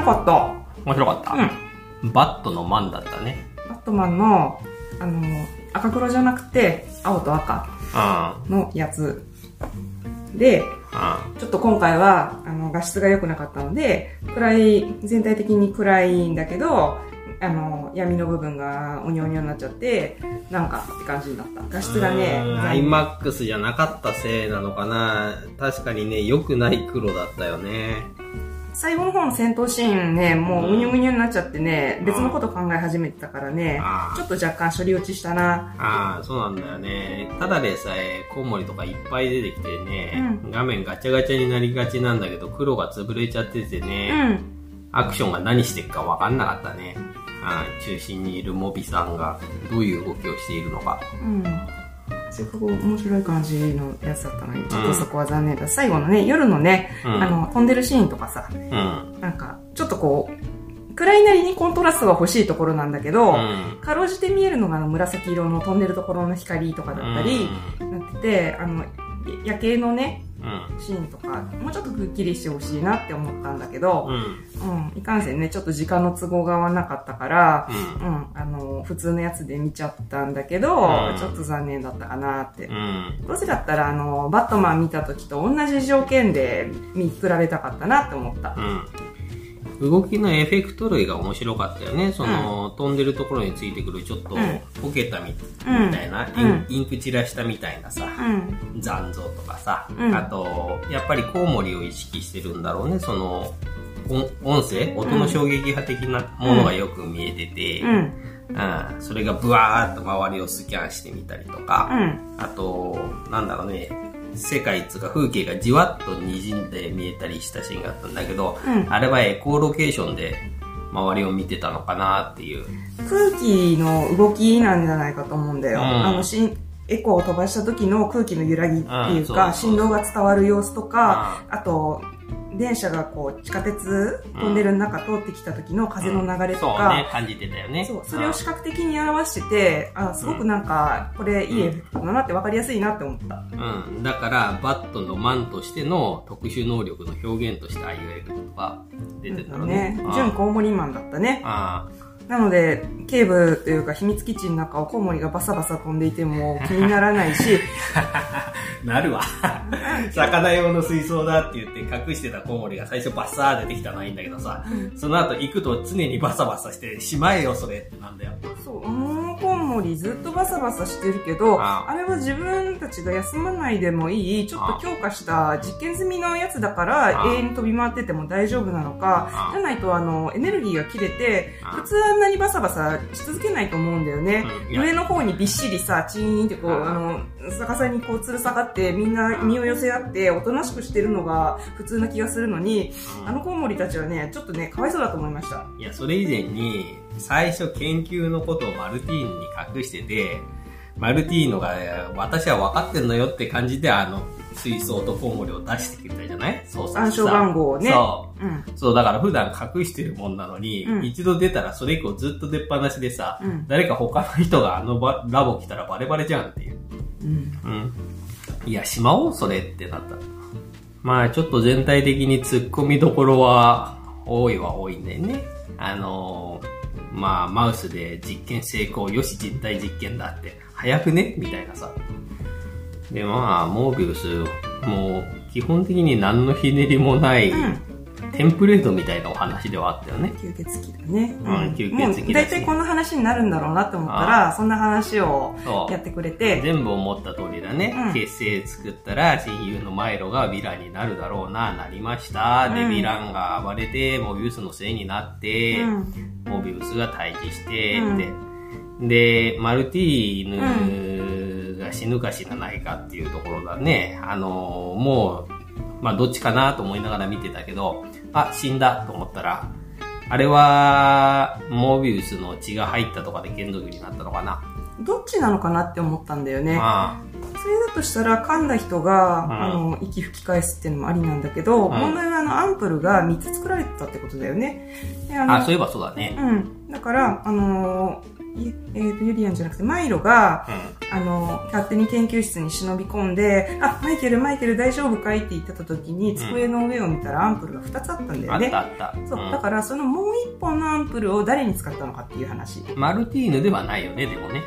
白かった。面白かった、うん。バットのマンだったね。バットマンの、あの、赤黒じゃなくて、青と赤うん。のやつ。で、ちょっと今回は、あの、画質が良くなかったので、暗い、全体的に暗いんだけど、あの、闇の部分がおにょおにょになっちゃって、なんかって感じになった。画質がね、うん残念 iMAX じゃなかったせいなのかな確かにね、良くない黒だったよね。最後の方の戦闘シーンね、もううにょうにょになっちゃってね、別のこと考え始めてたからねちょっと若干処理落ちしたな。ああ、そうなんだよね。ただでさえ、コウモリとかいっぱい出てきてね、う画面ガチャガチャになりがちなんだけど、黒が潰れちゃっててうね、ん。アクションが何してるか分かんなかったね。中心にいるモビさんがどういう動きをしているのか。うん。すごく面白い感じのやつだったのに、ちょっとそこは残念だ。最後のね、夜のね、うんあの、飛んでるシーンとかさ、うん。なんか、ちょっとこう、暗いなりにコントラストが欲しいところなんだけど、うんかろうじて見えるのがあの紫色の飛んでるところの光とかだったり、なってて、あの、夜景のね、うん。シーンとか、もうちょっとくっきりしてほしいなって思ったんだけど、うん。うん、いかんせんね、ちょっと時間の都合が合わなかったから、うんうん、あの、普通のやつで見ちゃったんだけど、うんちょっと残念だったかなって。うん。どうせだったら、あの、バットマン見た時と同じ条件で見比べたかったなって思った。うん。動きのエフェクト類が面白かったよね。その、飛んでるところについてくるちょっとうん溶けたみ,、うんたいな、インうんインク散らしたみたいなさ、うん。残像とかさ、うんあと、やっぱりコウモリを意識してるんだろうね。その、音音声？音の衝撃波的なものがよく見えてて、うん。うんそれがブワーッと周りをスキャンしてみたりとか、うん。あと、なんだろうね、世界っつうか風景がじわっと滲んで見えたりしたシーンがあったんだけど、うんあれはエコーロケーションで周りを見てたのかなっていう。空気の動きなんじゃないかと思うんだよ。うんあの、しんエコーを飛ばした時の空気の揺らぎっていうか、振動が伝わる様子とか、あと、電車がこう、地下鉄飛んでる中通ってきた時の風の流れとそうか、ね、感じてたよね。そう、それを視覚的に表してて、あ、すごくなんか、これいいエフェクトだなって分かりやすいなって思った。うん。うん。だから、バットのマンとしての特殊能力の表現としてああいうエフェクトが出てたのね。ねうん。純コウモリマンだったね。あなので、警部というか秘密基地の中をコウモリがバサバサ飛んでいても気にならないし、あ。なるわ。魚用の水槽だって言って隠してたコウモリが最初バッサー出てきたのはいいんだけどさ、その後行くと常にバサバサして、しまえよそれってなんだよ。そう、モリずっとバサバサしてるけど、あ。あれは自分たちが休まないでもいい、ちょっと強化した実験済みのやつだからあ。永遠に飛び回ってても大丈夫なのかあ、じゃないとあの、エネルギーが切れて、あ。普通あんなにバサバサし続けないと思うんだよね。上の方にびっしりさ、チーンってこう、あ。あの、逆さにこう吊る下がってみんな身を寄せ合っておとなしくしてるのが普通な気がするのに、あのコウモリたちはね、ちょっとね、かわいそうだと思いました。いや、それ以前に、最初研究のことをマルティーノに隠してて、マルティーノが、私は分かってんのよって感じで、あの、水槽とコウモリを出してくれたじゃない？そうそう。暗証番号をね。そう。うん。そう、だから普段隠してるもんなのに、うん一度出たらそれ以降ずっと出っ放しでさ、うん誰か他の人があのバラボ来たらバレバレじゃんっていう。うん。うん。いや、しまおう、それってなった。まあ、ちょっと全体的に突っ込みどころは多いは多いんだよね。あのーまあ、マウスで実験成功、よし、実体実験だって、早くね？みたいなさ。で、まあ、モービウス、もう、基本的に何のひねりもない、うんテンプレートみたいなお話ではあったよね。吸血鬼だね。うん吸血鬼だしもう大体こんな話になるんだろうなって思ったら、そんな話をやってくれて、全部思った通りだね。うん結成作ったら親友のマイロがヴィランになるだろうな、なりました。で、うんヴィランが暴れて、モビウスのせいになって、うんモビウスが退治して、うんで、で、マルティーヌが死ぬか死なないかっていうところだね。あのーもう、まあどっちかなと思いながら見てたけど、あ、死んだと思ったら、あれは、モビウスの血が入ったとかで剣族になったのかな。どっちなのかなって思ったんだよね。あそれだとしたら噛んだ人が、んあの、息吹き返すっていうのもありなんだけど、ん問題はあの、アンプルが3つ作られてたってことだよね。であのあ、そういえばそうだね。うん。だから、あのーえー、とユリアンじゃなくてマイロが、うん、あの勝手に研究室に忍び込んで「あマイケルマイケル大丈夫かい?」って言ってた時に机の上を見たらアンプルが2つあったんだよね、あったあった、そう、だからそのもう1本のアンプルを誰に使ったのかっていう話。マルティーヌではないよねでもね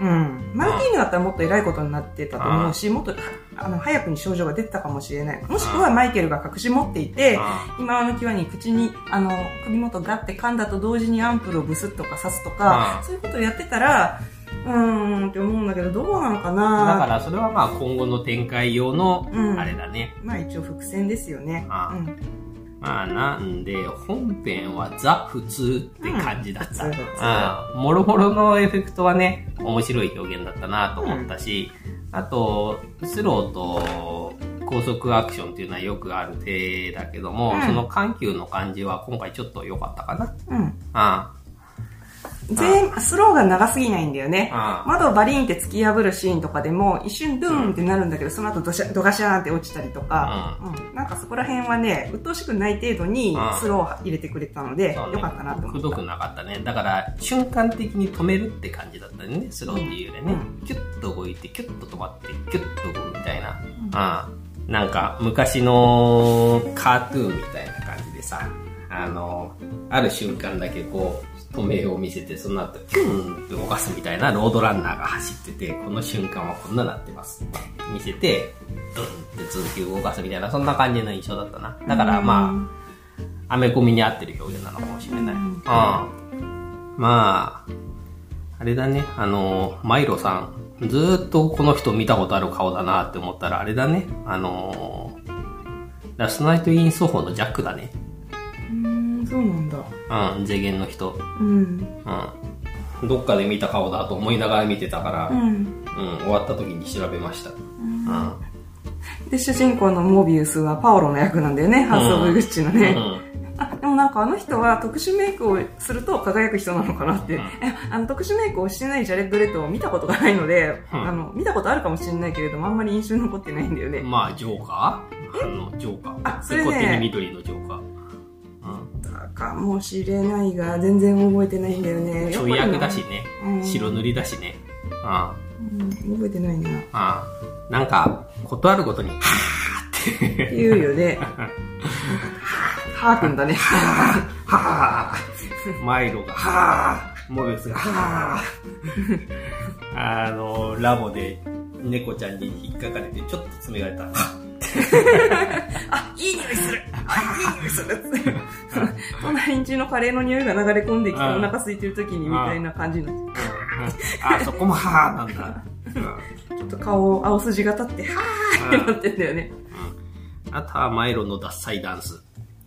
うん。マルティーヌだったらもっと偉いことになってたと思うし、もっとあの早くに症状が出てたかもしれない。もしくはマイケルが隠し持っていて、今の際に口に、あの、首元ガッて噛んだと同時にアンプルをブスッとか刺すとか、そういうことをやってたら、うーんって思うんだけど、どうなのかなだからそれはまあ今後の展開用の、あれだね、うん。まあ一応伏線ですよね。うんまあなんで、本編はザ普通って感じだった。うん、もろもろのエフェクトはね、面白い表現だったなと思ったし、うん、あと、スローと高速アクションっていうのはよくある手だけども、うん、その緩急の感じは今回ちょっと良かったかな。うん。あ全、スローが長すぎないんだよね。窓をバリーンって突き破るシーンとかでも、一瞬ドゥーンってなるんだけど、その後ドシャドガシャーンって落ちたりとか、うん、なんかそこら辺はね、鬱陶しくない程度にスローを入れてくれたので、よかったなと思った。くどくなかったね。だから、瞬間的に止めるって感じだったね、スローっていうよりね。キュッと動いて、キュッと止まって、キュッと動くみたいな。うん、なんか、昔のカートゥーンみたいな感じでさ、あの、ある瞬間だけこう、止めを見せて、その後、キュンって動かすみたいなロードランナーが走ってて、この瞬間はこんななってます見せて、ドンって続き動かすみたいな、そんな感じの印象だったな。だからまあ、アメコミに合ってる表現なのかもしれない。うん。まあ、あれだね、あの、マイロさん、ずっとこの人見たことある顔だなって思ったら、あれだね、あの、ラストナイト・イン・ソホのジャックだね。そうなんだうん税源の人。うん、うん、どっかで見た顔だと思いながら見てたから、うん、うん、終わった時に調べました、うん、うん、で主人公のモービウスはパオロの役なんだよね、ハウス・オブ・グッチのね、あでもなんかあの人は特殊メイクをすると輝く人なのかなって、うん、あの特殊メイクをしてないジャレッド・レトを見たことがないので、うん、あの見たことあるかもしれないけれどもあんまり印象に残ってないんだよね。まあジョーカー？あのジョーカー。あそれね。緑のジョーカーかもしれないが、全然覚えてないんだよね。ちょい役だしね。うん、白塗りだしね。ああうん、覚えてないな。ああなんか、ことあるごとに、はぁって言うよね。はぁくんだね。はぁはぁマイロが、はぁモビスが、はぁあの、ラボで猫ちゃんに引っかかれて、ちょっと詰められた。あ、いい匂いするあ、いい匂いする隣んちのカレーの匂いが流れ込んできてお腹空いてる時にみたいな感じになって。あ、そこもはーなんだ。ちょっと顔、青筋が立って、はーってなってんだよね。あとはマイロのダッサイダンス。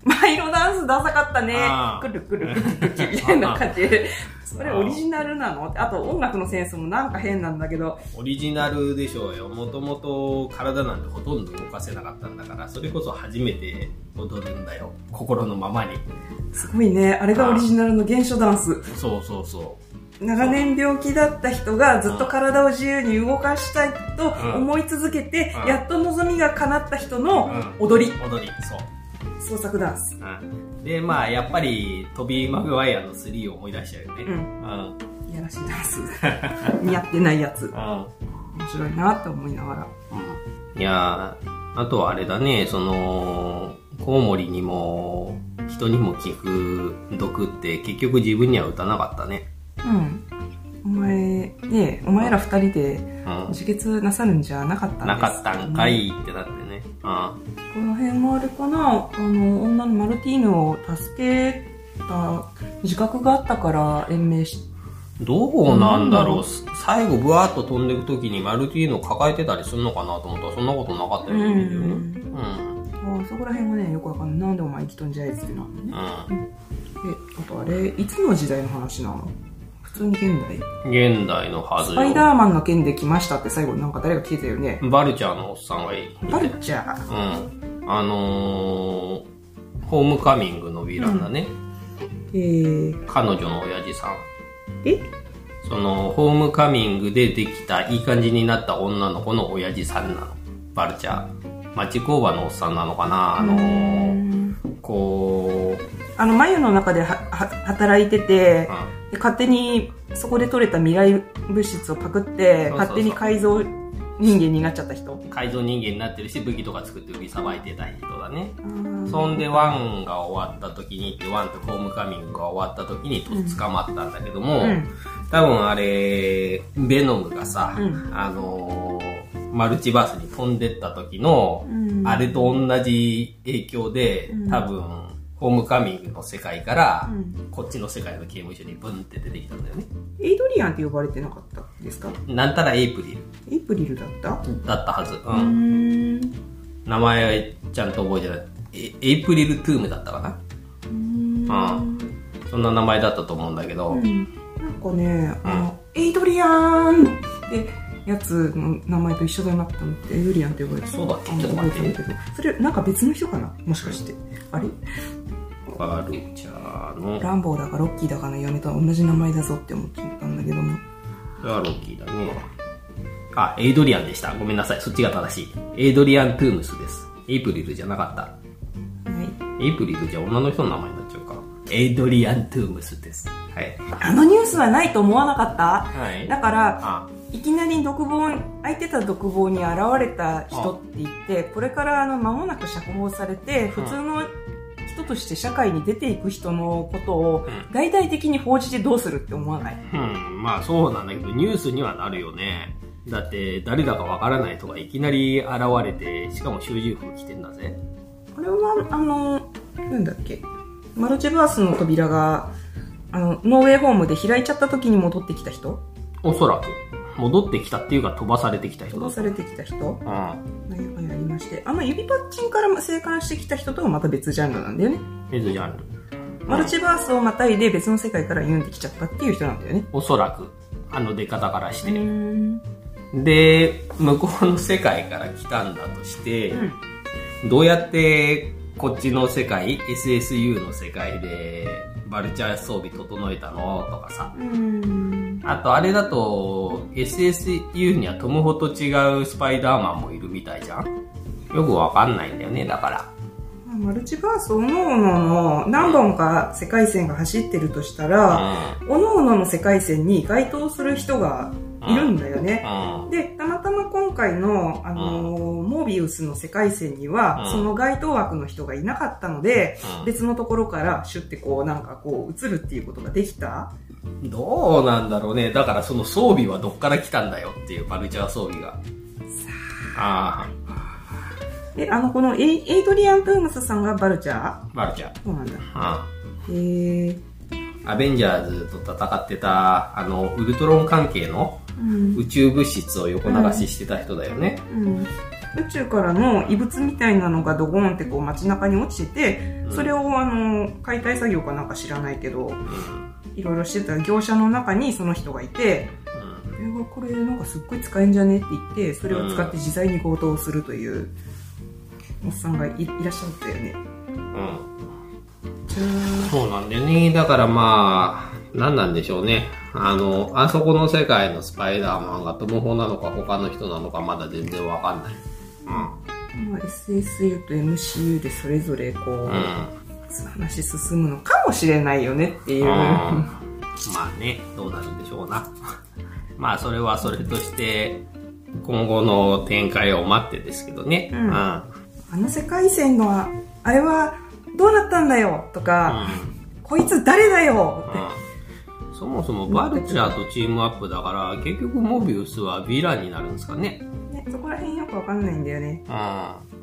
マイロダンスダサかったね。くるくるくるくるみたいな感じで。それオリジナルなの？あと音楽のセンスもなんか変なんだけど。オリジナルでしょうよ。もともと体なんてほとんど動かせなかったんだから、それこそ初めて踊るんだよ。心のままに。すごいね。あれがオリジナルの原初ダンス。そうそうそう。長年病気だった人がずっと体を自由に動かしたいと思い続けて、やっと望みが叶った人の踊り。踊り、そう。創作ダンス。うん、で、まあ、やっぱり、トビー・マグワイアの3を思い出しちゃうよね。うん。うん、いやらしいダンス。似合ってないやつ。うん。面白いなって思いながら。うん。いやあとはあれだね、その、コウモリにも、人にも効く毒って結局自分には打たなかったね。うん。お前、ねお前ら二人で自決なさるんじゃなかったんですか、ね、なかったんかいってなってね。うん。この辺もあれかな。あの女のマルティーヌを助けた自覚があったから延命しどうなんだろう。最後ブワーッと飛んでいく時にマルティーヌを抱えてたりするのかなと思ったらそんなことなかったよね、うん、うん。あそこら辺はねよくわかんない。なんでお前生きとんじゃいっつってなのね、うん、えあとあれいつの時代の話なの？普通に現代。現代のはずスパイダーマンの件で来ましたって最後なんか誰が聞いたよね。バルチャーのおっさんがいい。バルチャー。うん。あのー、ホームカミングのヴィランだね。うん、えー、彼女の親父さん。え？その、ホームカミングでできた、いい感じになった女の子の親父さんなの。バルチャー。町工場のおっさんなのかな？あのー、こう、あの、眉の中ではは働いてて、うん、で、勝手にそこで取れた未来物質をパクって、勝手に改造人間になっちゃった人。改造人間になってるし、武器とか作って売りさばいてた人だね。うん。そんで、ワンが終わった時にって、ワンとホームカミングが終わった時にと捕まったんだけども、うん。多分あれ、ベノムがさ、うん。あのーマルチバースに飛んでった時の、うん。あれと同じ影響で、うん。多分、ホームカミングの世界から、うんこっちの世界の刑務所にブンって出てきたんだよね。エイドリアンって呼ばれてなかったですか？なんたらエイプリエイプリルだった？ルだったはず。う。うんん。名前ちゃんと覚えてない。エエイプリルトゥームだったかな？うんうんそんな名前だったと思うんだけど、うんなんかね、あの、エイドリアンってやつの名前と一緒だなって思って、エイドリアンって呼ばれてたそうだっけちょっと待ってそれ、なんか別の人かな？もしかして。あれ？バルチャーの、ランボーだかロッキーだかの嫁と同じ名前だぞって思ってたんだけども。それはロッキーだね。あ、エイドリアンでした。ごめんなさい。そっちが正しい。エイドリアン・トゥームスです。エイプリルじゃなかった。はい。エイプリルじゃ女の人の名前になっちゃうか。エイドリアン・トゥームスです。はい。あのニュースはないと思わなかった？はい。だから、あ、いきなり独房、空いてた独房に現れた人って言って、これからあの間もなく釈放されて、普通の人として社会に出ていく人のことをうん。大々的に報じてどうするって思わない？うん、まあそうなんだけど、ニュースにはなるよね。だって、誰だかわからない人がいきなり現れて、しかも囚人服着てんだぜ。これは、あの、なんだっけ、マルチバースの扉が、あの、ノーウェイホームで開いちゃった時に戻ってきた人？おそらく。戻ってきたっていうか飛ばされてきた人だ飛ばされてきた人？うん。何かやりまして、あの指パッチンから生還してきた人とはまた別ジャンルなんだよね。別ジャンル。マルチバースをまたいで別の世界からユンってきちゃったっていう人なんだよね。おそらく。あの出方からして。ん。で、向こうの世界から来たんだとして、うん。どうやってこっちの世界、SSU の世界でバルチャー装備整えたの？とかさ。うん。あとあれだと SSU にはトムホと違うスパイダーマンもいるみたいじゃん？よくわかんないんだよね、だから。マルチバースおのおのの何本か世界線が走ってるとしたら、うおのおのの世界線に該当する人がいるんだよね。で、たまたま今回の、あのーモービウスの世界線には、うんその該当枠の人がいなかったので、うん別のところからシュッてこう、なんかこう、映るっていうことができた。どうなんだろうね。だからその装備はどっから来たんだよっていうバルチャー装備が。あで、あの、このエイエイドリアン・トゥームスさんがバルチャー？あ、バルチャー。そうなんだ。あへえ。あアベンジャーズと戦ってた、あの、ウルトロン関係のうん。宇宙物質を横流ししてた人だよね。うん。宇宙からの異物みたいなのがドゴーンってこう街中に落ちてて、うんそれをあの、解体作業かなんか知らないけど、うん。いろいろしてた業者の中にその人がいて、うんえこれなんかすっごい使えんじゃねって言って、それを使って自在に強盗をするという、おっさんがいいらっしゃったよね。うん。そうなんだよね。だからまあ、何なんでしょうね。あの、あそこの世界のスパイダーマンがトムホなのか他の人なのかまだ全然わかんない。あ、まあ、SSU と MCU でそれぞれこう、うん。うん。話進むのかもしれないよねっていう。うんまあね、どうなるんでしょうな。まあそれはそれとして、今後の展開を待ってですけどね。うんうん。あの世界線のあれはどうなったんだよとか、こいつ誰だよって。うんそもそもバルチャーとチームアップだから、結局モビウスはヴィランになるんですかね。ね、そこら辺よくわかんないんだよね。うん。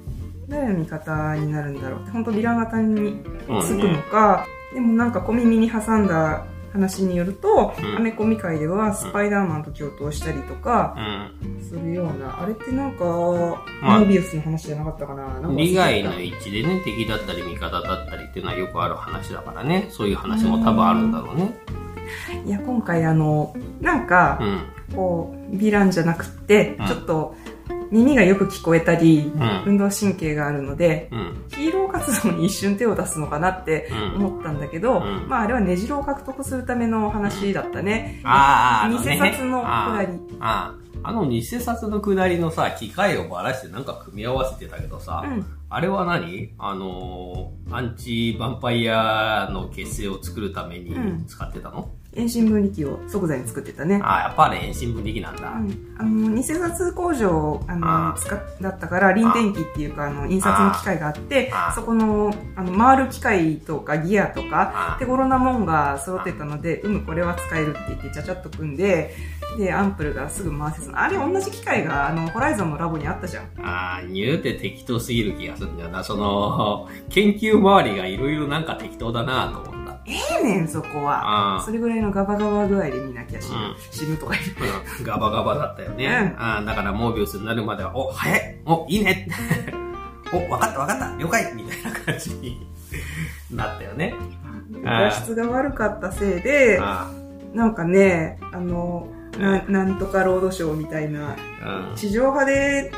誰の味方になるんだろうって、本当ヴィラン型につくのか、でもなんか小耳に挟んだ話によると、うんアメコミ界ではスパイダーマンと共闘したりとかうん。するような、あれってなんか、まあモービウスの話じゃなかったかな？利害の一致でね、敵だったり味方だったりっていうのはよくある話だからね。そういう話も多分あるんだろうね。いや、今回あの、なんかう、ん。こう、ヴィランじゃなくってうん、ちょっと耳がよく聞こえたり、うん。運動神経があるので、うん。ヒーロー活動に一瞬手を出すのかなってうん。思ったんだけど、うんまああれは根城を獲得するための話だったね。あーあの偽ね札のくだり。ああ。あの偽札の下りのさ、機械をばらしてなんか組み合わせてたけどさ、うん。あれは何？あのー、アンチヴァンパイアの結成を作るためにうん使ってたの、遠心分離機を即座に作ってたね。ああ、やっぱり遠心分離機なんだ。うん、あの、偽札工場、あの、あ使だったから、臨転機っていうか、あの、印刷の機械があって、そこの、あの、回る機械とかギアとか、手頃なもんが揃ってたので、うむ、これは使えるって言って、ちゃちゃっと組んで、で、アンプルがすぐ回せそう。あれ、同じ機械が、あの、ホライゾンのラボにあったじゃん。ああ、ニューって適当すぎる気がするんだよな。その、研究周りがいろいろなんか適当だなと思って。ええねん、そこは。それぐらいのガバガバ具合で見なきゃ死ぬ,、死ぬとか言う。ガバガバだったよね。あだからモービウスになるまでは、お、早いお、いいね お、わかったわかった了解みたいな感じになったよね。画質が悪かったせいで、なんかね、あの、ななんとかロードショーみたいな、地上波で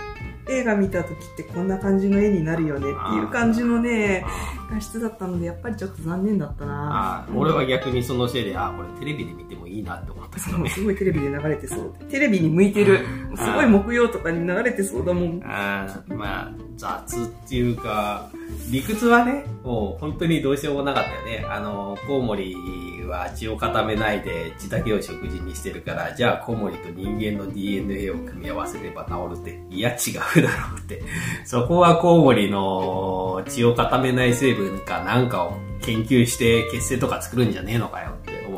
映画見た時ってこんな感じの絵になるよねっていう感じのね、画質だったので、やっぱりちょっと残念だったな俺は逆にそのせいで、あ、これテレビで見てもいいなって思ったけどね。すごいテレビで流れてそう。テレビに向いてる。すごい木曜とかに流れてそうだもん。あまあ、雑っていうか、理屈はね、もう本当にどうしようもなかったよね。あの、コウモリは血を固めないで血だけを食事にしてるから、じゃあコウモリと人間の DNA を組み合わせれば治るって、いや違うだろうって。そこはコウモリの血を固めない成分かなんかを研究して血清とか作るんじゃねえのかよ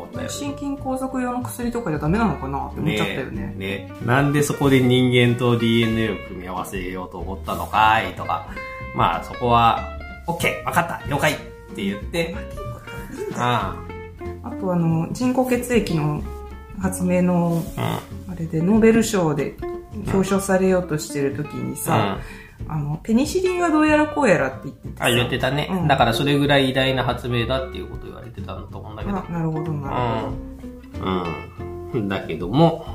思ったよ、心筋梗塞用の薬とかじゃダメなのかなって思っちゃったよね。ねねなんでそこで人間と DNA を組み合わせようと思ったのかいとか。まあそこは、OK! 分かった了解って言って、ああとあの、人工血液の発明の、あれでノーベル賞で表彰されようとしてる時にさ、あの、ペニシリンはどうやらこうやらって言っててあ、言ってたね、うん、だからそれぐらい偉大な発明だっていうこと言われてたんだと思うんだけど。なるほど、なるほど。うん。だけども、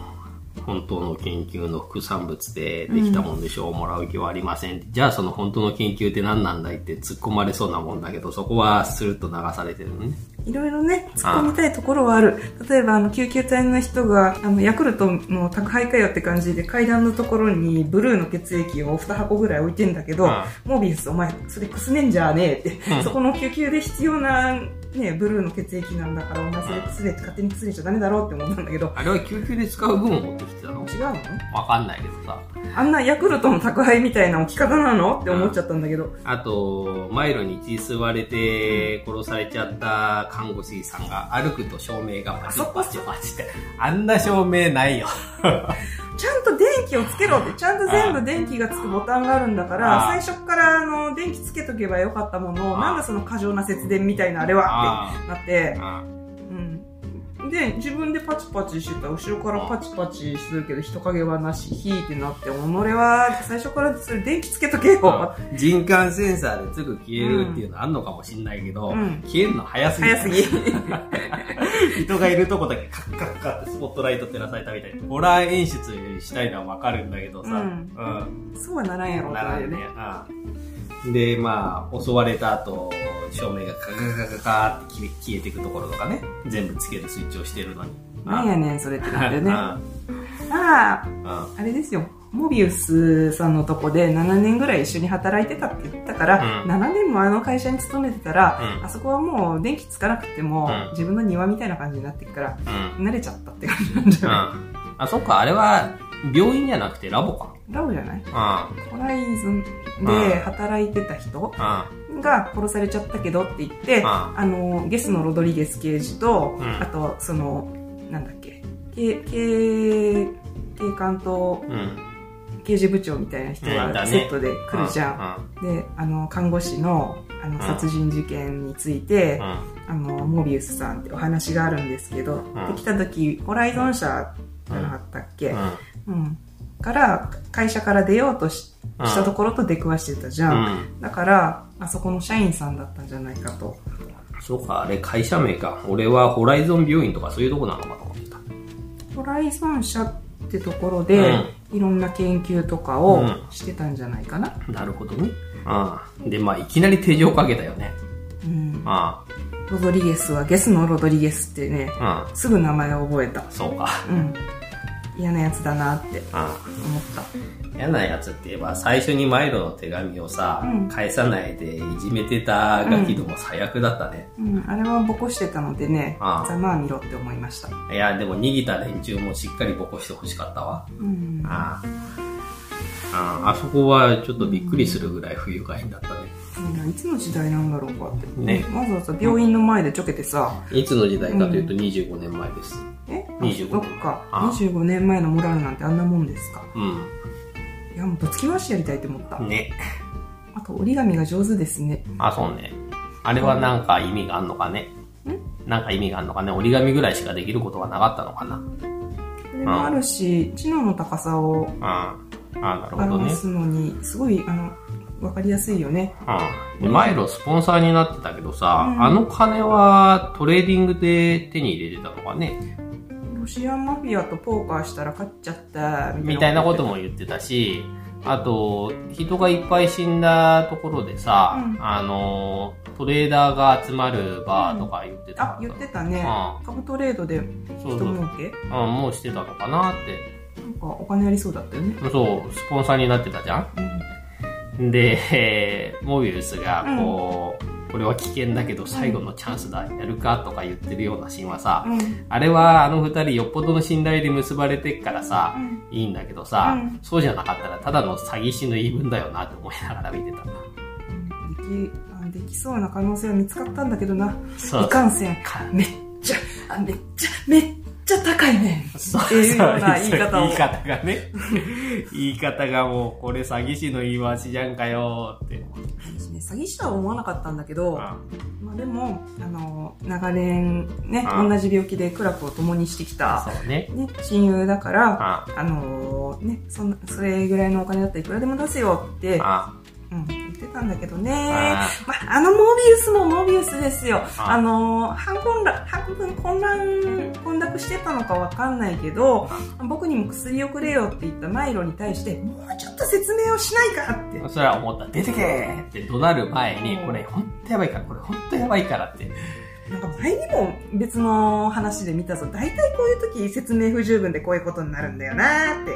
本当の研究の副産物でできたもんで賞をもらう気はありません、うん、じゃあその本当の研究って何なんだいって突っ込まれそうなもんだけど、そこはスルッと流されてるね。いろいろね、突っ込みたいところはある。例えば、あの、救急隊の人が、あの、ヤクルトの宅配かよって感じで階段のところにブルーの血液を2箱ぐらい置いてんだけど、モービウスお前、それくすねんじゃねえって、そこの救急で必要なね、ブルーの血液なんだから、お前それ薬って勝手に薬れちゃダメだろうって思ったんだけど。あれは救急で使う分を持ってきてたの？違うの？わかんないけどさ。あんなヤクルトの宅配みたいな置き方なのって思っちゃったんだけど。あと、マイロに血吸われて殺されちゃった看護師さんが歩くと照明がパチパチパチって。あんな照明ないよ。ちゃんと電気をつけろって、ちゃんと全部電気がつくボタンがあるんだから、最初からあの、電気つけとけばよかったものを、なんだその過剰な節電みたいなあれはなって、うん。で、自分でパチパチしてた後ろからパチパチするけど人影はなし、ヒーってなって、己は最初からそれ電気つけとけよ。人感センサーですぐ消えるっていうのあんのかもしんないけど、うん、消えるの早すぎ早すぎ。人がいるとこだけカッカッカってスポットライト照らされたみたいに、ホラー演出したいのはわかるんだけどさ、うん。うん、そうはならんやろ、ならんよね。うん、で、まあ、襲われた後、照明がカカカカカって消えていくところとかね、全部つけるスイッチをしてるのに。なんやねん、それってなってね。ああ、あれですよ。モビウスさんのとこで7年ぐらい一緒に働いてたって言ったから、うん、7年もあの会社に勤めてたら、うん、あそこはもう電気つかなくても、うん、自分の庭みたいな感じになってくから、慣れちゃったって感じなんじゃない、あ、そっか、あれは病院じゃなくてラボか。ラボじゃない？ホライズンで働いてた人が殺されちゃったけどって言って、あの、ゲスのロドリゲス刑事と、あと、その、なんだっけ、警、警、警官と、刑事部長みたいな人がセットで来るじゃん。で、あの、看護師の、あの、殺人事件について、あの、モビウスさんってお話があるんですけど、できた時、ホライゾン社じゃなかったっけ？うん。から、会社から出ようとししたところと出くわしてたじゃん。だから、あそこの社員さんだったんじゃないかと。そうか、あれ会社名か。俺はホライゾン病院とかそういうとこなのかと思ってた。ホライゾン社ってところで、いろんな研究とかをしてたんじゃないかな。うん、なるほどね。ああで、まあ、いきなり手錠かけたよね。うん。ああロドリゲスはゲスのロドリゲスってね、うん、すぐ名前を覚えた。そうか。うん。嫌なやつだなってあ思った。嫌なやつって言えば、最初にマイロの手紙をさ、うん。返さないでいじめてたガキども最悪だったね。うん、あれはボコしてたのでねざまあ見ろって思いました。いや、でも逃げた連中もしっかりボコしてほしかったわ。うん。あ。あああそこはちょっとびっくりするぐらい不愉快だったね。うんいつの時代なんだろうかってねわざわざ病院の前でちょけてさいつの時代かというと25年前です。え？25そっかああ25年前のモラルなんてあんなもんですか？ういやもうぶつき回してやりたいって思ったん。ね。あと折り紙が上手ですねあ、そうね。あれはなんか意味があんのかね？なんか意味があんのかね？折り紙ぐらいしかできることがなかったのかな？それもあるし知能の高さをうん。ああ、なるほどね。表すのにすごいあの分かりやすいよね。うん。でマイロスポンサーになってたけどさ、うん。あの金はトレーディングで手に入れてたのかね。ロシアマフィアとポーカーしたら勝っちゃったみたいなことも言ってたし、あと、人がいっぱい死んだところでさ、うん。あの、トレーダーが集まるバーとか言ってた。あ言ってたね。う株トレードで人そうそう。儲けうん、もうしてたのかなって。なんかお金ありそうだったよね。そう、スポンサーになってたじゃうんんで、え ーモビウスが、こう、これは危険だけど最後のチャンスだ、やるかとか言ってるようなシーンはさ、うん。あれはあの二人よっぽどの信頼で結ばれてっからさ、うん。いいんだけどさ、うん。そうじゃなかったらただの詐欺師の言い分だよなって思いながら見てた。できあできそうな可能性は見つかったんだけどな。そう。いかんせん。めっちゃあめっちゃめっちゃ高いねっていうような言い方を言い方がね。言い方がもう、これ詐欺師の言い回しじゃんかよって。私ね詐欺師とは思わなかったんだけど、あまあ、でもあの長年ねあ同じ病気で苦楽を共にしてきた、ね。ね、親友だからああのねそんなそれぐらいのお金だったらいくらでも出すよって、あうん、言ってたんだけどねあまあ、あのモビウスもモビウスですよ。ああの、半混乱、半分混乱、混濁してたのかわかんないけど、僕にも薬をくれよって言ったマイロに対して、もうちょっと説明をしないかって。それは思った。出てけーって怒鳴る前に、これほんとやばいから、これほんとやばいからって。なんか前にも別の話で見たぞ。大体こういう時説明不十分でこういうことになるんだよなーって。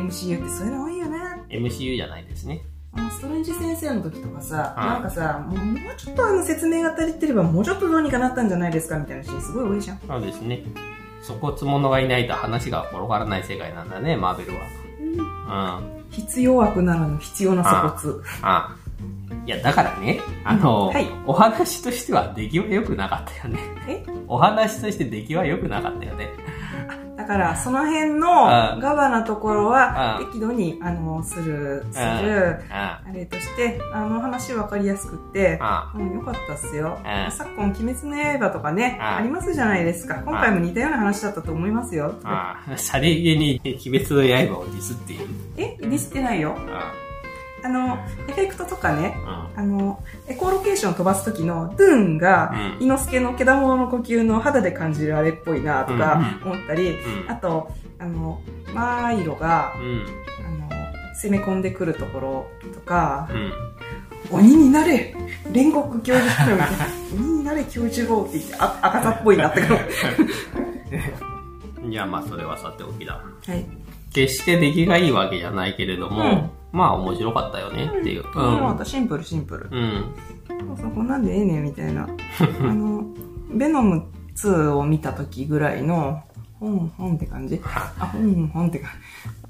MCU ってそういうの多いよなーって。MCU じゃないですね。あのストレンジ先生の時とかさ、うんなんかさ、もうもうちょっとあの説明が足りてればもうちょっとどうにかなったんじゃないですかみたいなシーンすごい多いじゃん。そうですね。底つ物がいないと話が転がらない世界なんだね、マーベルは。うん。あ必要悪ならぬ必要な粗骨。あ。いや、だからね、あの、はいお話としては出来は良くなかったよね。え？お話として出来は良くなかったよね。だから、その辺のうんガバなところはうん、適度に、あの、する、すうんる、ああれとして、あの話わかりやすくって、あ。うん、よかったっすよ。うん昨今、鬼滅の刃とかね、うんありますじゃないですか。今回も似たような話だったと思いますよ。ああ。さりげに鬼滅の刃をディスっている。えディスってないよ。ああの、エフェクトとかね、あ。あの、エコロケーション飛ばす時のドゥーンが、うん伊之助の毛玉の呼吸の肌で感じるあれっぽいなとかうん思ったり、うんあと、あの、マイロが、うん。あの、攻め込んでくるところとか、うん。鬼になれ煉獄教授みたいな。鬼になれ教授号って言って、あ赤さっぽいなって。いや、まあ、それはさておきだ。はい。決して出来がいいわけじゃないけれども、うんまあ、面白かったよねっていう。これはまたシンプルシンプル。うん。そうそう、こんなんでええねんみたいな。あの、ベノム2を見た時ぐらいの、ほんほんって感じ？あ、ほんほんって感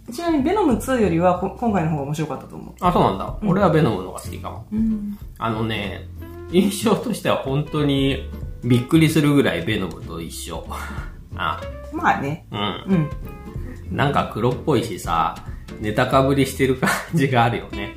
じ。ちなみにベノム2よりはこ今回の方が面白かったと思あ、そうなんだ。俺はベノムのが好きかも。う。うん。あのね、印象としては本当にびっくりするぐらいベノムと一緒。あ、まあね。うん。うん。なんか黒っぽいしさ、ネタかぶりしてる感じがあるよね。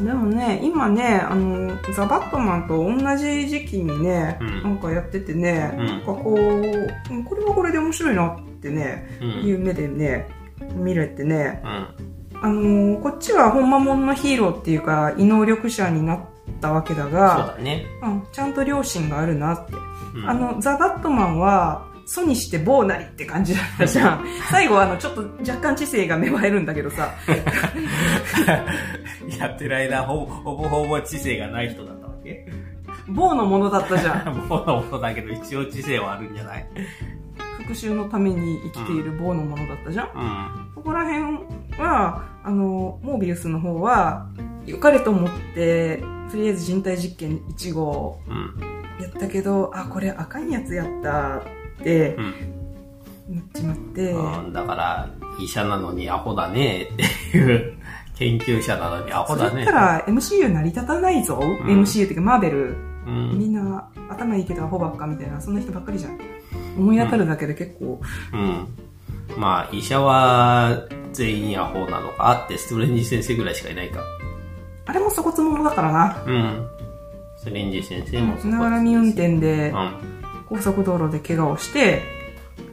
でもね、今ね、あの、ザ・バットマンと同じ時期にね、うんなんかやっててね、うんなんかこう、うんこれはこれで面白いなってね、うん。いう目でね、見れてね、うん。あのーこっちはほんまもんのヒーローっていうか、異能力者になったわけだそうが、だね。うん、ちゃんと良心があるなって。うんあの、ザ・バットマンは、ソにして棒なりって感じだったじゃん。最後はあの、ちょっと若干知性が芽生えるんだけどさ、やってる間ほぼほぼほぼ知性がない人だったわけ？棒のものだったじゃん。ものものだけど一応知性はあるんじゃない？復讐のために生きている棒のものだったじゃん、うん。そこら辺は、あの、モービウスの方は、良かれと思って、とりあえず人体実験1号うん。やったけど、あ、これあかんやつやった。なっちまって、うん、だから、医者なのにアホだねっていう、研究者なのにアホそだね。れったら MCU 成り立たないぞ、ん MCU っていうかマーベル、うん。みんな頭いいけどアホばっかみたいな、そんな人ばっかりじゃん。思い当たるだけで結構、うん。まあ、医者は全員アホなのかあって、ストレンジ先生ぐらいしかいないか。あれもそこつものだからな。うん。ストレンジ先生もそこながらみ運転でうん。高速道路で怪我をして、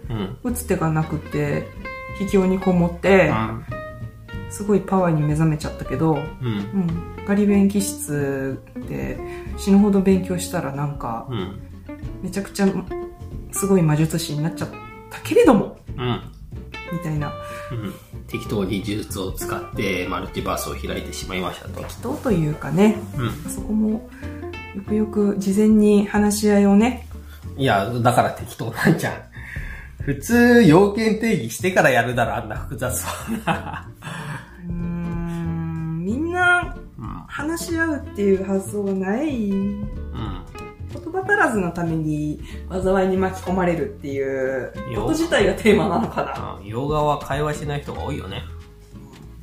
うん。打つ手がなくて、秘境にこもって、すごいパワーに目覚めちゃったけど、うん。うん、ガリ勉気質で死ぬほど勉強したらなんかうん。めちゃくちゃすごい魔術師になっちゃったけれどもうん。みたいなうん。適当に呪術を使ってマルチバースを開いてしまいましたと。人というかねうん。そこもよくよく事前に話し合いをねいや、だから適当なんじゃん。普通、要件定義してからやるだろ、あんな複雑は。うーんみんなうん。話し合うっていう発想がないうん。言葉足らずのために災いに巻き込まれるっていうよこと自体がテーマなのかなうん洋画は会話しない人が多いよね。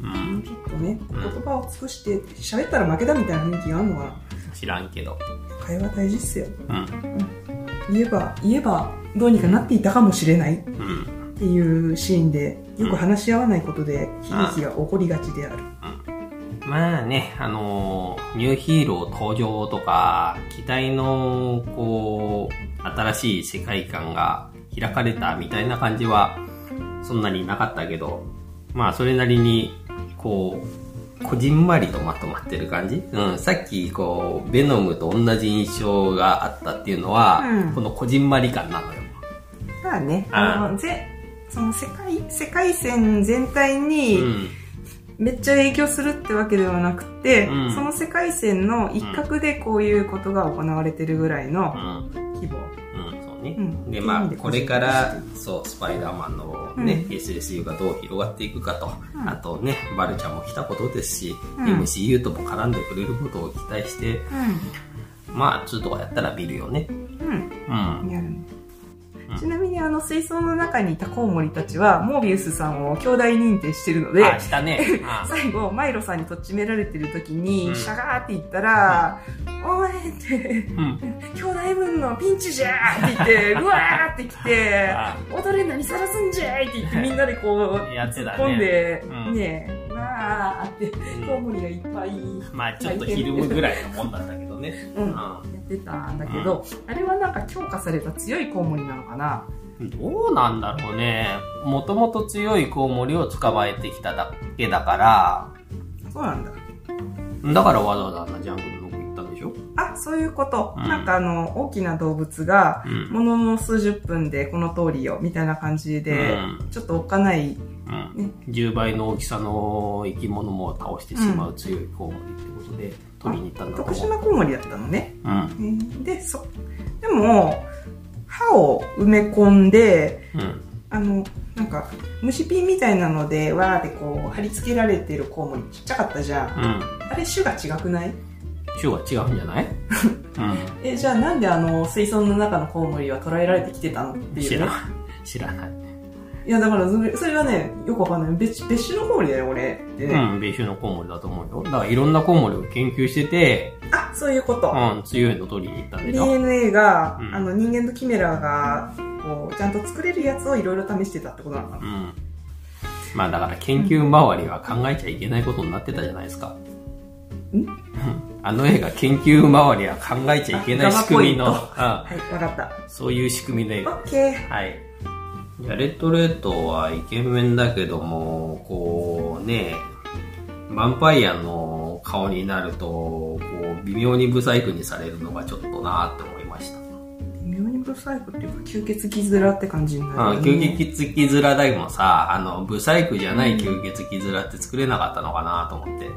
う。んちょっとねうん言葉を尽くして喋ったら負けだみたいな雰囲気があるのかな知らんけど。会話大事っすようん。言えば言えばどうにかなっていたかもしれないっうん。ていうシーンでよく話し合わないことで悲劇が起こりがちである。まあね、あのーニューヒーロー登場とか、期待の、こう、新しい世界観が開かれたみたいな感じは、そんなになかったけど、まあ、それなりに、こう、こじんまりとまとまってる感じ？うん、さっき、こう、ベノムと同じ印象があったっていうのは、うんこのこじんまり感なのよ。まあねああのぜその世界世界線全体うにん。めっちゃ影響するってわけではなくて、うんその世界線の一角でこういうことが行われてるぐらいのうん。規模、ね。うん。で、まあ、これから、そう、スパイダーマンのね、う SSU がどう広がっていくかと、うん。あとね、バルちゃんも来たことですし、うん。MCU とも絡んでくれることを期待して、まあ、2とかやったら見るよね。うん。やるちなみにあの水槽の中にいたコウモリたちはモービウスさんを兄弟認定してるのであ、したね。あ 最後マイロさんにとっちめられてる時に、うんシャガーって言ったら「おい!」ってうん。「兄弟分のピンチじゃ!」って言って うわーって来てあ「踊れ何さらすんじゃい!」って言ってみんなでこうやってたね突っ込んで、うんねえわーってうんコウモリがいっぱいまあ、ちょっとひるむぐらいのもんだったけどね。うんうやってたんだけど、あれはなんか強化された強いコウモリなのかな？ん。どうなんだろうね。もともと強いコウモリを捕まえてきただけだから、そうなんだ。だからわざわざあんなジャングルの奥行ったんでしょ？あ、そういうこと。うんなんかあの、大きな動物が、うん。ものの数十分でこの通りよ、みたいな感じで、うんちょっとおっかない、うんね10倍の大きさの生き物も倒してしまう強いコウモリってことで取りに行ったんだと思う。なコウモリだったのね。うん。えーで、そ、でも、歯を埋め込んで、うん。あの、なんか、虫ピンみたいなので、わーってこう、貼り付けられてるコウモリちっちゃかったじゃん。うん。あれ種が違くない？種が違うんじゃない？え、じゃあなんであの、水槽の中のコウモリは捉えられてきてたのってうん。いうね知ら。ない。い。いや、だからそれ、それはね、よくわかんない。別、別種のコウモリだよ、俺。ね。うん。別種のコウモリだと思うよ。だからいろんなコウモリを研究してて、あ、そういうこと。うん、強いの取りに行ったんでしょ DNA が、うんあの、人間とキメラが、こう、ちゃんと作れるやつをいろいろ試してたってことなのかな。うん。まあだから研究周りは考えちゃいけないことになってたじゃないですか。んうん？あの映画研究周りは考えちゃいけない仕組みの、うん、はい、わかった。そういう仕組みの映オ画。ッケー。はい。ジャレット・レッドはイケメンだけども、こうね、ヴァンパイアの顔になると、こう、微妙にブサイクにされるのがちょっとなって思いました。微妙にブサイクっていうか、吸血鬼面って感じになうん、るよね。吸血鬼面でもさ、あの、ブサイクじゃない吸血鬼面って作れなかったのかなと思って。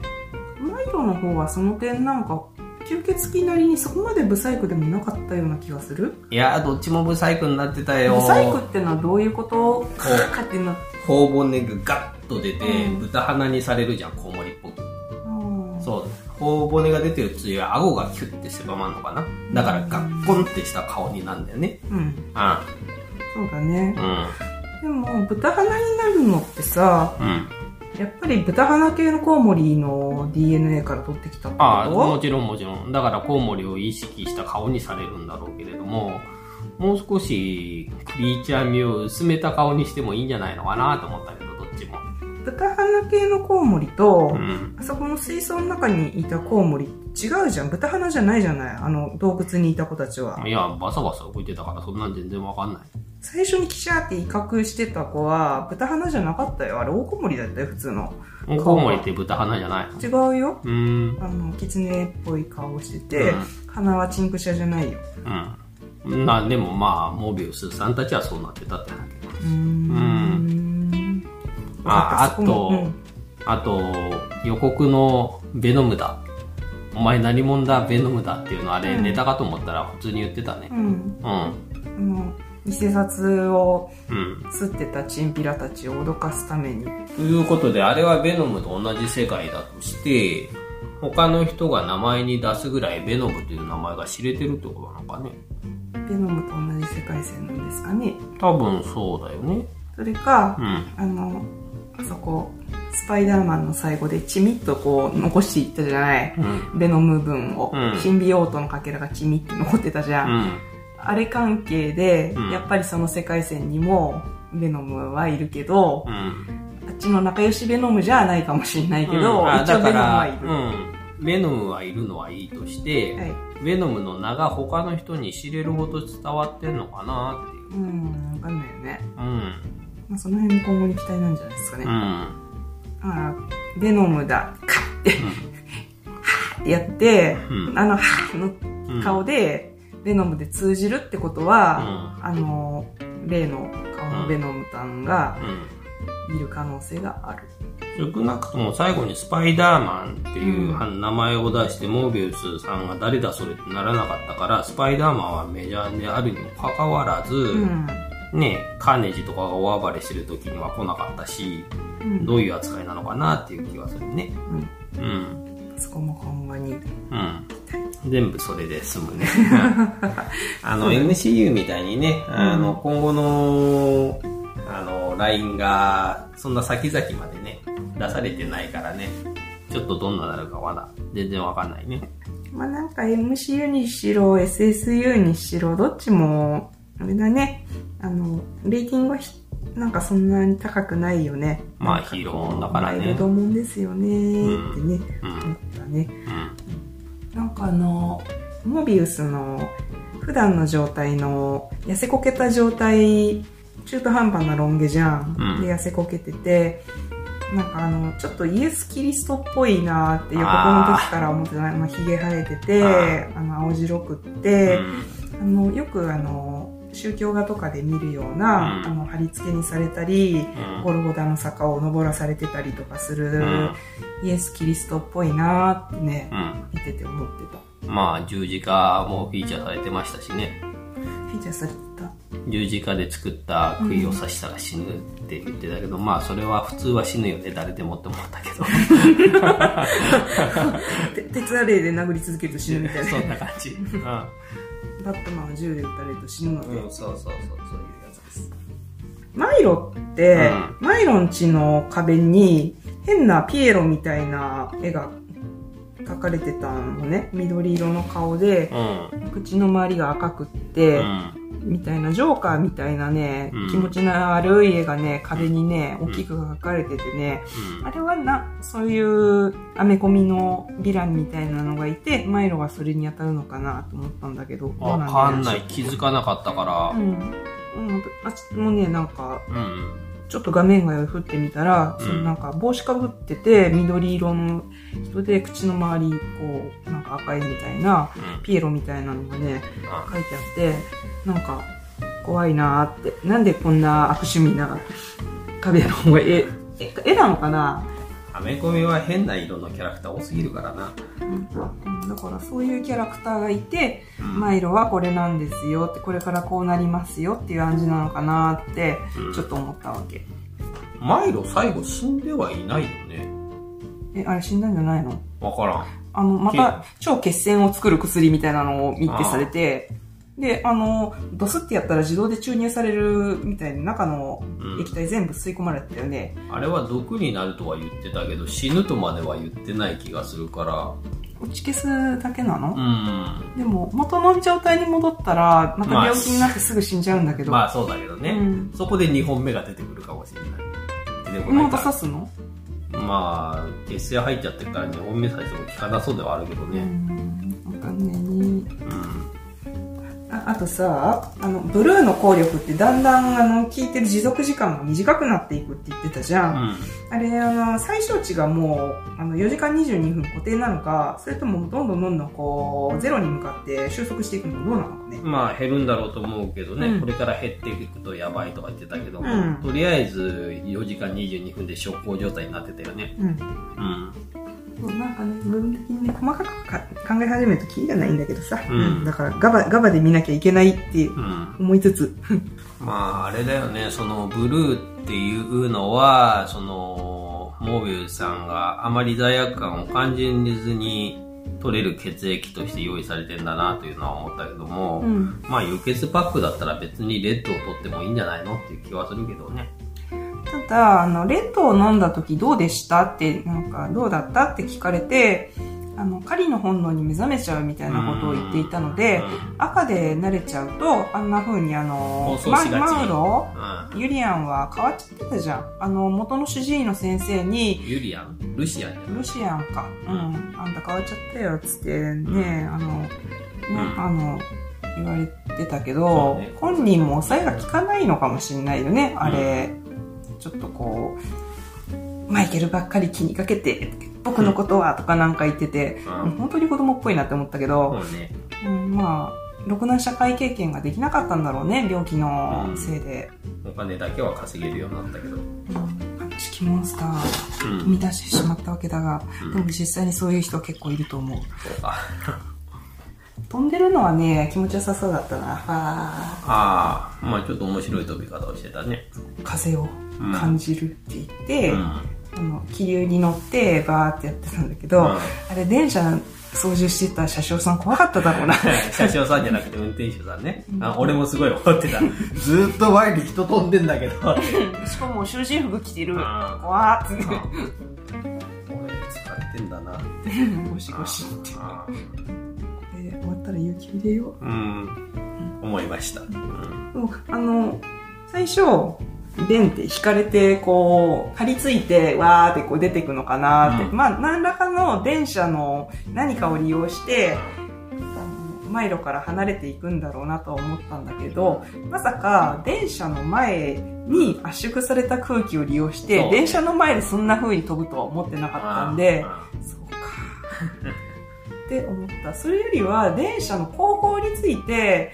マイロの方はその点なんか、吸血鬼なりにそこまでブサイクでもなかったような気がする。いやどっちもブサイクになってたよ。ブサイクってのはどういうこと？かっていうの頬骨がガッと出て、うん、豚鼻にされるじゃんコウモリっぽく、そう。頬骨が出てる次は顎がキュッて狭まるのかな？だからガッコンってした顔になるんだよね。うん。あそうだね。うん。でも豚鼻になるのってさ、うん、やっぱり豚鼻系のコウモリの DNA から取ってきたってこと？ああ、もちろんもちろん。だからコウモリを意識した顔にされるんだろうけれども、もう少しクリーチャー味を薄めた顔にしてもいいんじゃないのかなと思ったけど、どっちも。豚鼻系のコウモリと、うん、あそこの水槽の中にいたコウモリ違うじゃん。豚鼻じゃないじゃない。あの洞窟にいた子たちは。いや、バサバサ動いてたからそんなん全然わかんない。最初にキシャーって威嚇してた子は、豚鼻じゃなかったよ。あれ、大コウモリだったよ、普通の。大コウモリって豚鼻じゃない違うよ。うん。あの、キツネっぽい顔してて、うん、鼻はチンクシャじゃないよ。うん。な、でもまあ、モビウスさんたちはそうなってたってだけど。うん。うん。まあ、あと、うん、あと、予告のベノムだ。お前何者だ、ベノムだっていうのあれ、ネタかと思ったら普通に言ってたね。うん。うん。偽札を吸ってたチンピラたちを脅かすために。ということで、あれはベノムと同じ世界だとして、他の人が名前に出すぐらいベノムという名前が知れてるってことなのかね。ベノムと同じ世界線なんですかね。多分そうだよね。それか、うん、あの、あそこ、スパイダーマンの最後でチミッとこう残していったじゃない、うん、ベノム分を、うん、シンビオートのかけらがチミッて残ってたじゃん、うんあれ関係で、うん、やっぱりその世界線にもベノムはいるけど、うん、あっちの仲良しベノムじゃないかもしれないけど、うん、一応ベノムはいる。ベノムはいるのはいいとして、はい、ベノムの名が他の人に知れるほど伝わってんのかなっていう。うん、わかんないよね。うん。まあ、その辺も今後に期待なんじゃないですかね。うん。ああ、ベノムだ、かって、はってやって、うん、あの、はの顔で、ベノムで通じるってことは、うん、あの、例の顔のベノムタンがいる可能性がある。少なくとも最後にスパイダーマンっていう名前を出して、モービウスさんが誰だそれってならなかったから、スパイダーマンはメジャーであるにもかかわらず、うん、ね、カーネジとかが大暴れしてる時には来なかったし、うん、どういう扱いなのかなっていう気はするね。うん。うん。そこも今後に。うん。全部それで済むね。あの、MCU みたいにね、あの、今後の、あの、LINE が、そんな先々までね、出されてないからね、ちょっとどんななるかまだ全然わかんないね。まあなんか MCU にしろ、SSU にしろ、どっちも、あれだね、あの、レーティングはなんかそんなに高くないよね。まあヒーローもんだからね。マイルドもんですよね、ってね、うん、思ったね。うんなんかあの、モビウスの普段の状態の痩せこけた状態、中途半端なロン毛じゃん。うん、で、痩せこけてて、なんかあの、ちょっとイエス・キリストっぽいなって予告の時から思ってた。まあ、髭生えてて、あの、青白くって、うん、あの、よくあの、宗教画とかで見るような、うん、あの貼り付けにされたり、うん、ゴルゴダの坂を登らされてたりとかする、うん、イエス・キリストっぽいなってね、見てて思ってた。まあ十字架もフィーチャーされてましたしね。フィーチャーされてた？十字架で作った杭を刺したら死ぬって言ってたけど、まあそれは普通は死ぬよね。誰でもって思ったけど。鉄アレイで殴り続けると死ぬみたいな。そんな感じ、うんバットマンは銃で撃たれると死ぬので、うん、そうそうそうそういうやつです。マイロって、うん、マイロン家の壁に変なピエロみたいな絵が描かれてたのね。緑色の顔で、うん、口の周りが赤くって、みたいな、ジョーカーみたいなね、うん、気持ちの悪い絵がね、壁にね、大きく描かれててね、うん、あれはな、そういうアメコミのヴィランみたいなのがいて、マイロがそれに当たるのかなと思ったんだけど、わかんない、気づかなかったから。うん。うん、あっちもね、なんか、うん。ちょっと画面が降ってみたら、うん、そのなんか帽子かぶってて、緑色の人で、口の周り、こう、なんか赤いみたいな、うん、ピエロみたいなのがね、書いてあって、なんか、怖いなーって。なんでこんな悪趣味な壁の絵、絵なのかな？アメコミは変な色のキャラクター多すぎるからな。うん、だからそういうキャラクターがいて、うん、マイロはこれなんですよって、これからこうなりますよっていう感じなのかなって、ちょっと思ったわけ。うん、マイロ最後死んではいないよね。え、あれ死んだんじゃないの？わからん。あの、また超血栓を作る薬みたいなのを密てされて、で、あの、ドスってやったら自動で注入されるみたいに中の液体全部吸い込まれてたよね、うん、あれは毒になるとは言ってたけど、死ぬとまでは言ってない気がするから。打ち消すだけなの？うん。でも、元の状態に戻ったら、また病気になってすぐ死んじゃうんだけど。まあ、まあ、そうだけどね、うん、そこで2本目が出てくるかもしれない。でも妹刺すの？まあ、血清入っちゃってるから2本目最初も効かなそうではあるけどね。うん。わかんないね。うん。ああとさ、あの、ブルーの効力ってだんだん、あの、効いてる持続時間が短くなっていくって言ってたじゃん。うん、あれ、あの、最小値がもう、あの、4時間22分固定なのか、それともどんどんどんどんこう、ゼロに向かって収束していくのかどうなのかね。まあ、減るんだろうと思うけどね、うん、これから減っていくとやばいとか言ってたけど、うん、とりあえず4時間22分で昇降状態になってたよね。うん。うんなんかね、部分的にね、細かく考え始めるとキリがないんだけどさ。うん、だから、ガバ、ガバで見なきゃいけないって思いつつ。うん、まあ、あれだよね、その、ブルーっていうのは、その、モービルさんがあまり罪悪感を感じずに、取れる血液として用意されてんだなというのは思ったけども、うん、まあ輸血パックだったら別にレッドを取ってもいいんじゃないのっていう気はするけどね。ただ、あの、レッドを飲んだ時どうでしたって、なんか、どうだったって聞かれて、あの、狩りの本能に目覚めちゃうみたいなことを言っていたので、赤で慣れちゃうと、あんな風にあの、ママウロ、ユリアンは変わっちゃってたじゃん。あの、元の主治医の先生に、ユリアンルシアンルシアンか。うん。あんた変わっちゃったよ、つってね、あの、ね、あの、言われてたけど、本人も抑えが効かないのかもしれないよね、あれ。ちょっとこう、マイケルばっかり気にかけて、僕のことはとかなんか言ってて、うん、本当に子供っぽいなって思ったけど、ね、うん、まあ、ろくな社会経験ができなかったんだろうね、病気のせいで。お金だけは稼げるようになったけど。うん、モンスター、生み出してしまったわけだが、うん、でも実際にそういう人は結構いると思う。飛んでるのはね、気持ちよさそうだったな。ああ、まあちょっと面白い飛び方をしてたね。風を感じるって言って、うん、あの気流に乗ってバーってやってたんだけど、うん、あれ電車操縦してた車掌さん怖かっただろうな。車掌さんじゃなくて運転手さんね、あ俺もすごい怒ってた。ずっと前に人飛んでんだけど。しかも囚人服着てる。怖っ。つって俺使ってんだな。っ てゴシゴシって。終わったら勇気入れよう。うん。思いました、うん、あの最初ベンって引かれて、こう、張り付いて、わーってこう出てくのかなって。うん、まあ、何らかの電車の何かを利用して、前路から離れていくんだろうなと思ったんだけど、まさか電車の前に圧縮された空気を利用して、電車の前でそんな風に飛ぶとは思ってなかったんで、そうか。って思った。それよりは電車の後方について、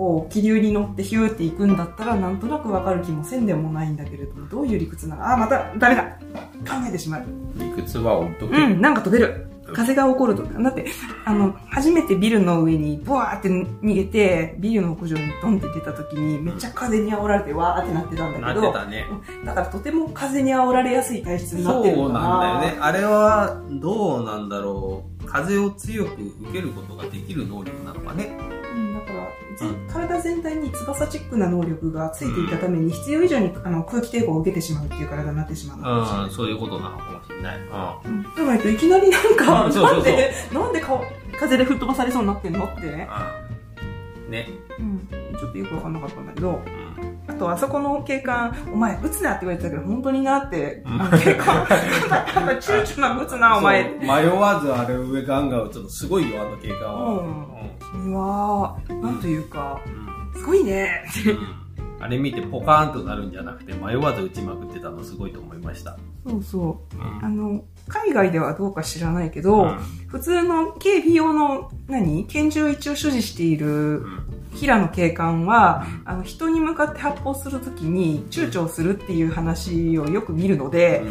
こう、気流に乗ってヒューって行くんだったら、なんとなくわかる気もせんでもないんだけれども、どういう理屈なの？あ、また、ダメだ考えてしまう。理屈は置いとく。うん、なんか飛べる。風が起こると。だって、あの、初めてビルの上にブワーって逃げて、ビルの屋上にドンって出た時に、めっちゃ風に煽られてわーってなってたんだけど、なってたね。だからとても風に煽られやすい体質になってるそうなんだよね。あれは、どうなんだろう。風を強く受けることができる能力なのかね。うん、だから、うん、体全体に翼チックな能力がついていたために、必要以上にあの空気抵抗を受けてしまうっていう体になってしまうのかもしれない。そういうことなのかもしれない。うん。じゃないといきなりなんか、なんで、なんで風で吹っ飛ばされそうになってんのってね。うん。ね。うん。ちょっとよくわかんなかったんだけど、うん、あとあそこの警官、お前、撃つなって言われてたけど、本当になって、警官、躊躇なく撃つな、お前。迷わずあれ上ガンガン撃つのすごいよ、あの警官は。うん。君は、なんというか、すごいね。あれ見てポカーンとなるんじゃなくて迷わず打ちまくってたのすごいと思いました。そうそう。うん、あの、海外ではどうか知らないけど、うん、普通の警備用の何拳銃を一応所持している平野警官は、あの、人に向かって発砲するときに躊躇するっていう話をよく見るので、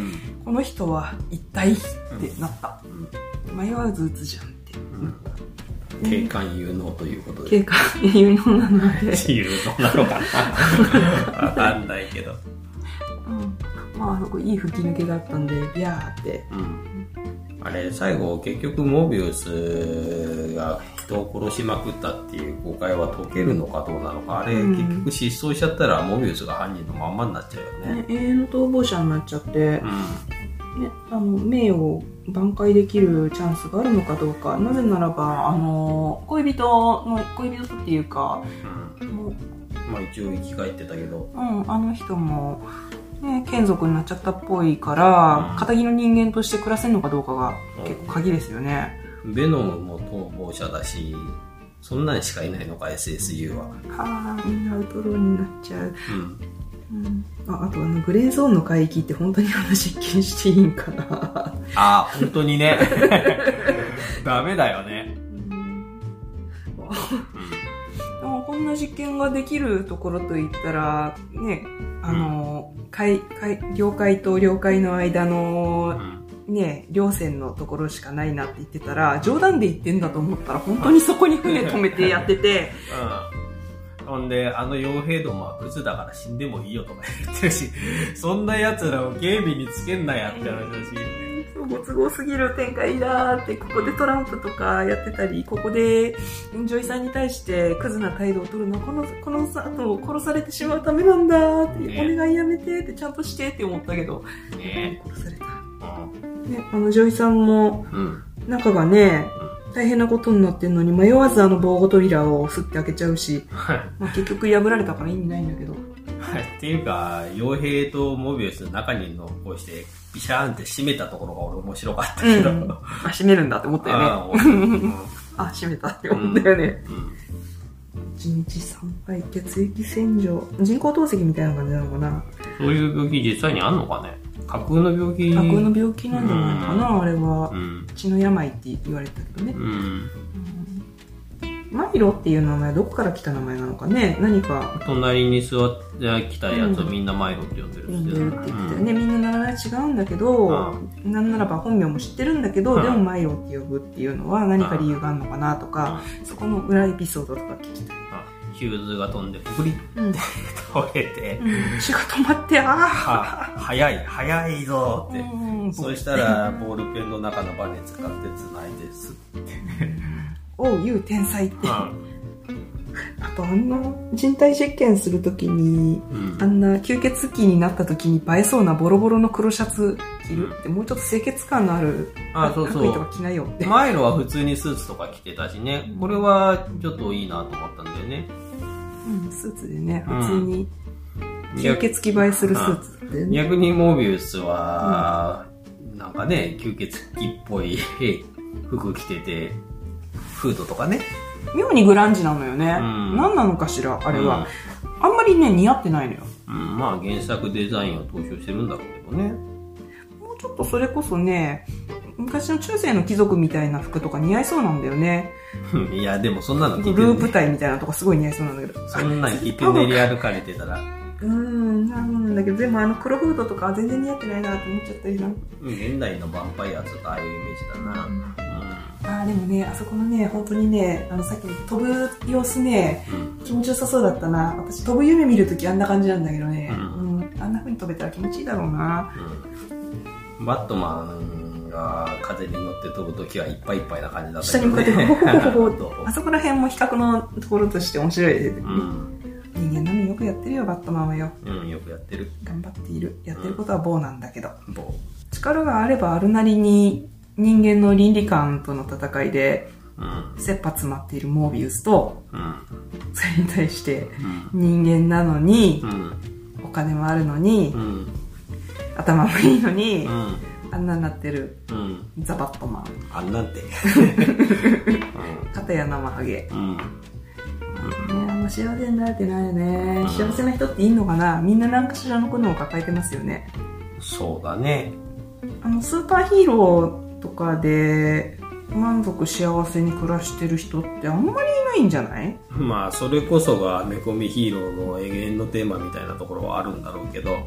この人は一体ってなった、うん、迷わず打つじゃんって、うん、警官有能ということで。警官有能なので。有能なのかな。わかんないけど、うん、まああそこいい吹き抜けだったんでビャーって、うんあれ、最後結局モビウスが人を殺しまくったっていう誤解は解けるのかどうなのか、あれ、結局失踪しちゃったらモビウスが犯人のまんまになっちゃうよね。ね永遠の逃亡者になっちゃって、うん、ね、あの、名を挽回できるチャンスがあるのかどうか。なぜならば、あの、恋人の、恋人っていうか、うん、もうまあ一応生き返ってたけど。うん、あの人も、ね、眷属になっちゃったっぽいから、うん、仇の人間として暮らせるのかどうかが結構鍵ですよね。ベノムも逃亡者だし、そんなにしかいないのか、SSU は。はあ、みんなアウトローになっちゃう。うん。うん、ああとあの、グレーゾーンの海域って本当にあの実験していいんかなああ、本当にね。ダメだよね。でもこんな実験ができるところといったら、ね、あの、うん、海、海、領海と領海の間の、ね、両線のところしかないなって言ってたら、冗談で言ってんだと思ったら、本当にそこに船止めてやってて、うん。ほんで、あの傭兵どもはクズだから死んでもいいよとか言ってるし、そんな奴らを警備につけんなやって話だし、ご都合すぎる展開だって、ここでトランプとかやってたり、ここで女医さんに対してクズな態度を取るのは、この、この後殺されてしまうためなんだって、ね、お願いやめてって、ちゃんとしてって思ったけど、ね、殺された。ね、あの女医さんも、中がね、大変なことになってんのに迷わずあの防護扉をすって開けちゃうし、まあ結局破られたから意味ないんだけど。はい、っていうか、傭兵とモビウスの中に残して、ビシャーンって閉めたところが俺面白かったけど。うん、あ、閉めるんだって思ったよね。あ、あ閉めたって思ったよね。うん。うん。1日3回血液洗浄。人工透析みたいな感じなのかな。そういう病気実際にあんのかね。架空の病気。架空の病気なんじゃないかな、あれは、うん、血の病って言われたけどね、うんマイロっていう名前どこから来た名前なのかね？何か。隣に座ってきたやつをみんなマイロって呼んでるって、うん、呼んでるって言ってたよね、うん、みんな名前違うんだけど、なん。ならば本名も知ってるんだけど、でもマイロって呼ぶっていうのは何か理由があるのかなとか、そこの裏エピソードとか聞きたい。ヒューズが飛んでプリって倒れて、血が止まってああ早い早いぞって、そしたらボールペンの中のバネ使ってつないですっておう、言う天才って。あと、あんな人体実験するときに、うん、あんな吸血鬼になったときに映えそうなボロボロの黒シャツ着るって、もうちょっと清潔感のある、あ、そうそう。とか着ないよって。前のは普通にスーツとか着てたしね、これはちょっといいなと思ったんだよね。うん、スーツでね、普通に、吸血鬼映えするスーツってね。逆にモービウスは、うん、なんかね、吸血鬼っぽい 服着てて、フードとかね。妙にグランジなのよね。うん、何なのかしら、あれは。うん、あんまりね、似合ってないのよ。うん、まあ原作デザインを踏襲してるんだろうけどね。もうちょっとそれこそね、昔の中世の貴族みたいな服とか似合いそうなんだよね。いや、でもそんなの聞いてループ体みたいなとかすごい似合いそうなんだけど。そんなに着て練り歩かれてたら。うん、なんだけど、でもあの黒フードとか全然似合ってないなって思っちゃったりな。うん、現代のヴァンパイアとかああいうイメージだな。うんあでもね、あそこのね、本当にね、あの、さっき飛ぶ様子ね、うん、気持ちよさそうだったな。私、飛ぶ夢見るときあんな感じなんだけどね、うん、うん、あんな風に飛べたら気持ちいいだろうな。うん、バットマンが風に乗って飛ぶときはいっぱいいっぱいな感じだったけど、ね、下に向かってほほほほ。あそこら辺も比較のところとして面白いですね。人間並みよくやってるよ、バットマンはよ。うん、よくやってる。頑張っている。やってることは棒なんだけど。棒。力があればあるなりに人間の倫理観との戦いで、切羽詰まっているモービウスと、うん、それに対して人間なのに、うん、お金もあるのに、うん、頭もいいのに、あんなになってる、ザ・バットマン。あんなんて。片や生ハゲ。うん。ね、あんま幸せになれてないよね、幸せな人っていいのかな？みんな何かしらのことを抱えてますよね。そうだね。あの、スーパーヒーローとかで満足幸せに暮らしてる人ってあんまりいないんじゃない？まあそれこそがアメコミヒーローの永遠のテーマみたいなところはあるんだろうけど